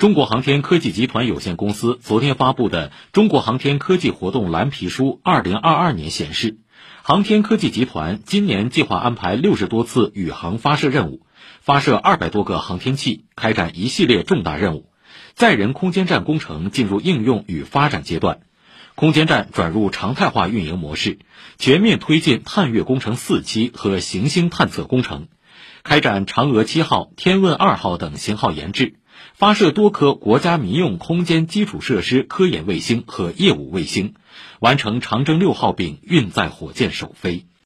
中国航天科技集团有限公司昨天发布的《中国航天科技活动蓝皮书（二零二二年）》显示，航天科技集团今年计划安排六十多次宇航发射任务，发射二百多个航天器，开展一系列重大任务。载人空间站工程进入应用与发展阶段，空间站转入常态化运营模式，全面推进探月工程四期和行星探测工程，开展嫦娥七号、天问二号等型号研制。发射多颗国家民用空间基础设施科研卫星和业务卫星，完成长征六号丙运载火箭首飞。